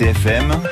RCFM,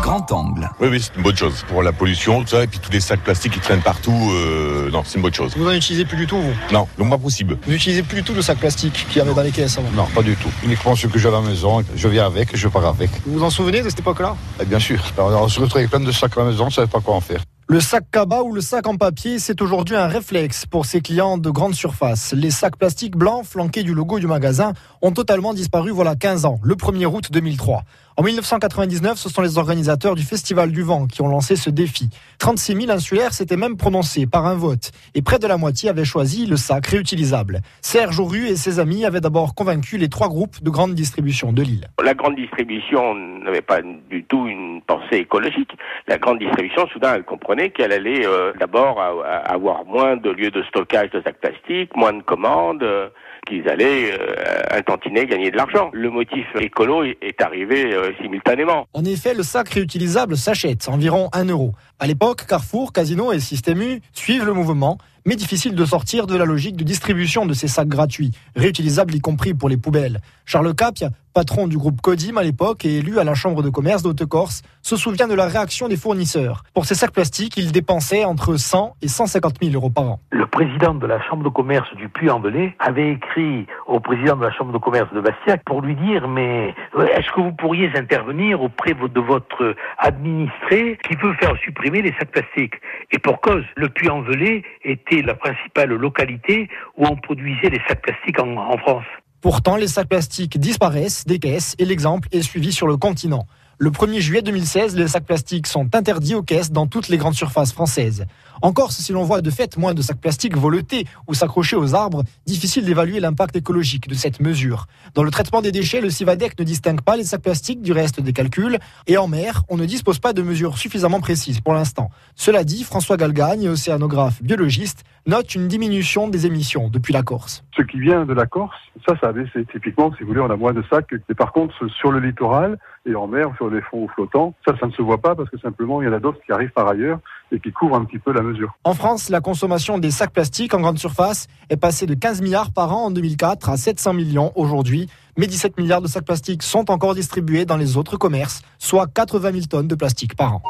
grand angle. Oui, oui, c'est une bonne chose. Pour la pollution, tout ça, et puis tous les sacs plastiques qui traînent partout, euh, non, c'est une bonne chose. Vous n'en utilisez plus du tout, vous? Non, donc pas possible. Vous n'utilisez plus du tout le sac plastique qu'il y avait dans les caisses avant Non, pas du tout. Uniquement ce que j'ai à la maison, je viens avec, je pars avec. Vous vous en souvenez de cette époque-là? Et bien sûr. Alors, on se retrouve avec plein de sacs à la maison, on ne savait pas quoi en faire. Le sac cabas ou le sac en papier, c'est aujourd'hui un réflexe pour ses clients de grande surface. Les sacs plastiques blancs flanqués du logo du magasin ont totalement disparu voilà 15 ans, le 1er août 2003. En 1999, ce sont les organisateurs du Festival du Vent qui ont lancé ce défi. 36 000 insulaires s'étaient même prononcés par un vote et près de la moitié avaient choisi le sac réutilisable. Serge Auru et ses amis avaient d'abord convaincu les trois groupes de grande distribution de l'île. La grande distribution n'avait pas du tout une pensée écologique. La grande distribution, soudain, elle comprenait qu'elle allait euh, d'abord avoir moins de lieux de stockage de sacs plastiques, moins de commandes. Euh, qu'ils allaient euh, un tantinet gagner de l'argent. Le motif écolo est arrivé euh, simultanément. En effet, le sac réutilisable s'achète environ 1 euro. À l'époque, Carrefour, Casino et Système U suivent le mouvement mais difficile de sortir de la logique de distribution de ces sacs gratuits, réutilisables y compris pour les poubelles. Charles Capia, patron du groupe Codim à l'époque et élu à la Chambre de commerce d'Haute-Corse, se souvient de la réaction des fournisseurs. Pour ces sacs plastiques, il dépensait entre 100 et 150 000 euros par an. Le président de la Chambre de commerce du Puy-en-Velay avait écrit au président de la Chambre de commerce de Bastiac pour lui dire mais euh, est-ce que vous pourriez intervenir auprès de votre administré qui peut faire supprimer les sacs plastiques? Et pour cause, le Puy-en-Velay était la principale localité où on produisait les sacs plastiques en, France. Pourtant, les sacs plastiques disparaissent des et l'exemple est suivi sur le continent. Le 1er juillet 2016, les sacs plastiques sont interdits aux caisses dans toutes les grandes surfaces françaises. En Corse, si l'on voit de fait moins de sacs plastiques voletés ou s'accrocher aux arbres, difficile d'évaluer l'impact écologique de cette mesure. Dans le traitement des déchets, le CIVADEC ne distingue pas les sacs plastiques du reste des calculs. Et en mer, on ne dispose pas de mesures suffisamment précises pour l'instant. Cela dit, François Galgagne, océanographe biologiste, note une diminution des émissions depuis la Corse. Ce qui vient de la Corse, ça, ça a. Typiquement, si vous voulez, on a moins de sacs. Et par contre, sur le littoral et en mer, sur les fonds flottants, ça, ça ne se voit pas parce que simplement, il y en a d'autres qui arrivent par ailleurs et qui couvrent un petit peu la mesure. En France, la consommation des sacs plastiques en grande surface est passée de 15 milliards par an en 2004 à 700 millions aujourd'hui. Mais 17 milliards de sacs plastiques sont encore distribués dans les autres commerces, soit 80 000 tonnes de plastique par an.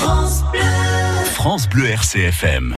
France Bleu, France Bleu RCFM.